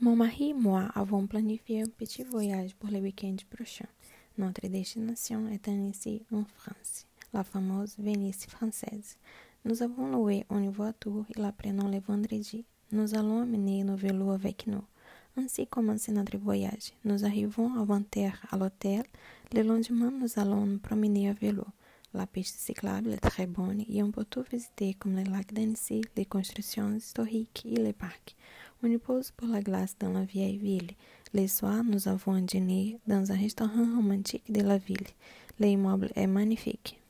Mon mari et moi avons planifié un petit voyage pour le week-end prochain. Notre destination est ici en France, la fameuse Venise française. Nous avons loué une voiture et la prenons le vendredi. Nous allons amener nos vélos avec nous. Ainsi commence notre voyage. Nous arrivons avant-hier à l'hôtel. Le lendemain, nous allons nous promener à vélo. La piste cyclable est très bonne et on peut tout visiter comme le lac d'Annecy, les constructions historiques et les parcs. On y pose pour la glace dans la vieille ville. Le soir, nous avons dîner dans un restaurant romantique de la ville. L'immeuble est magnifique.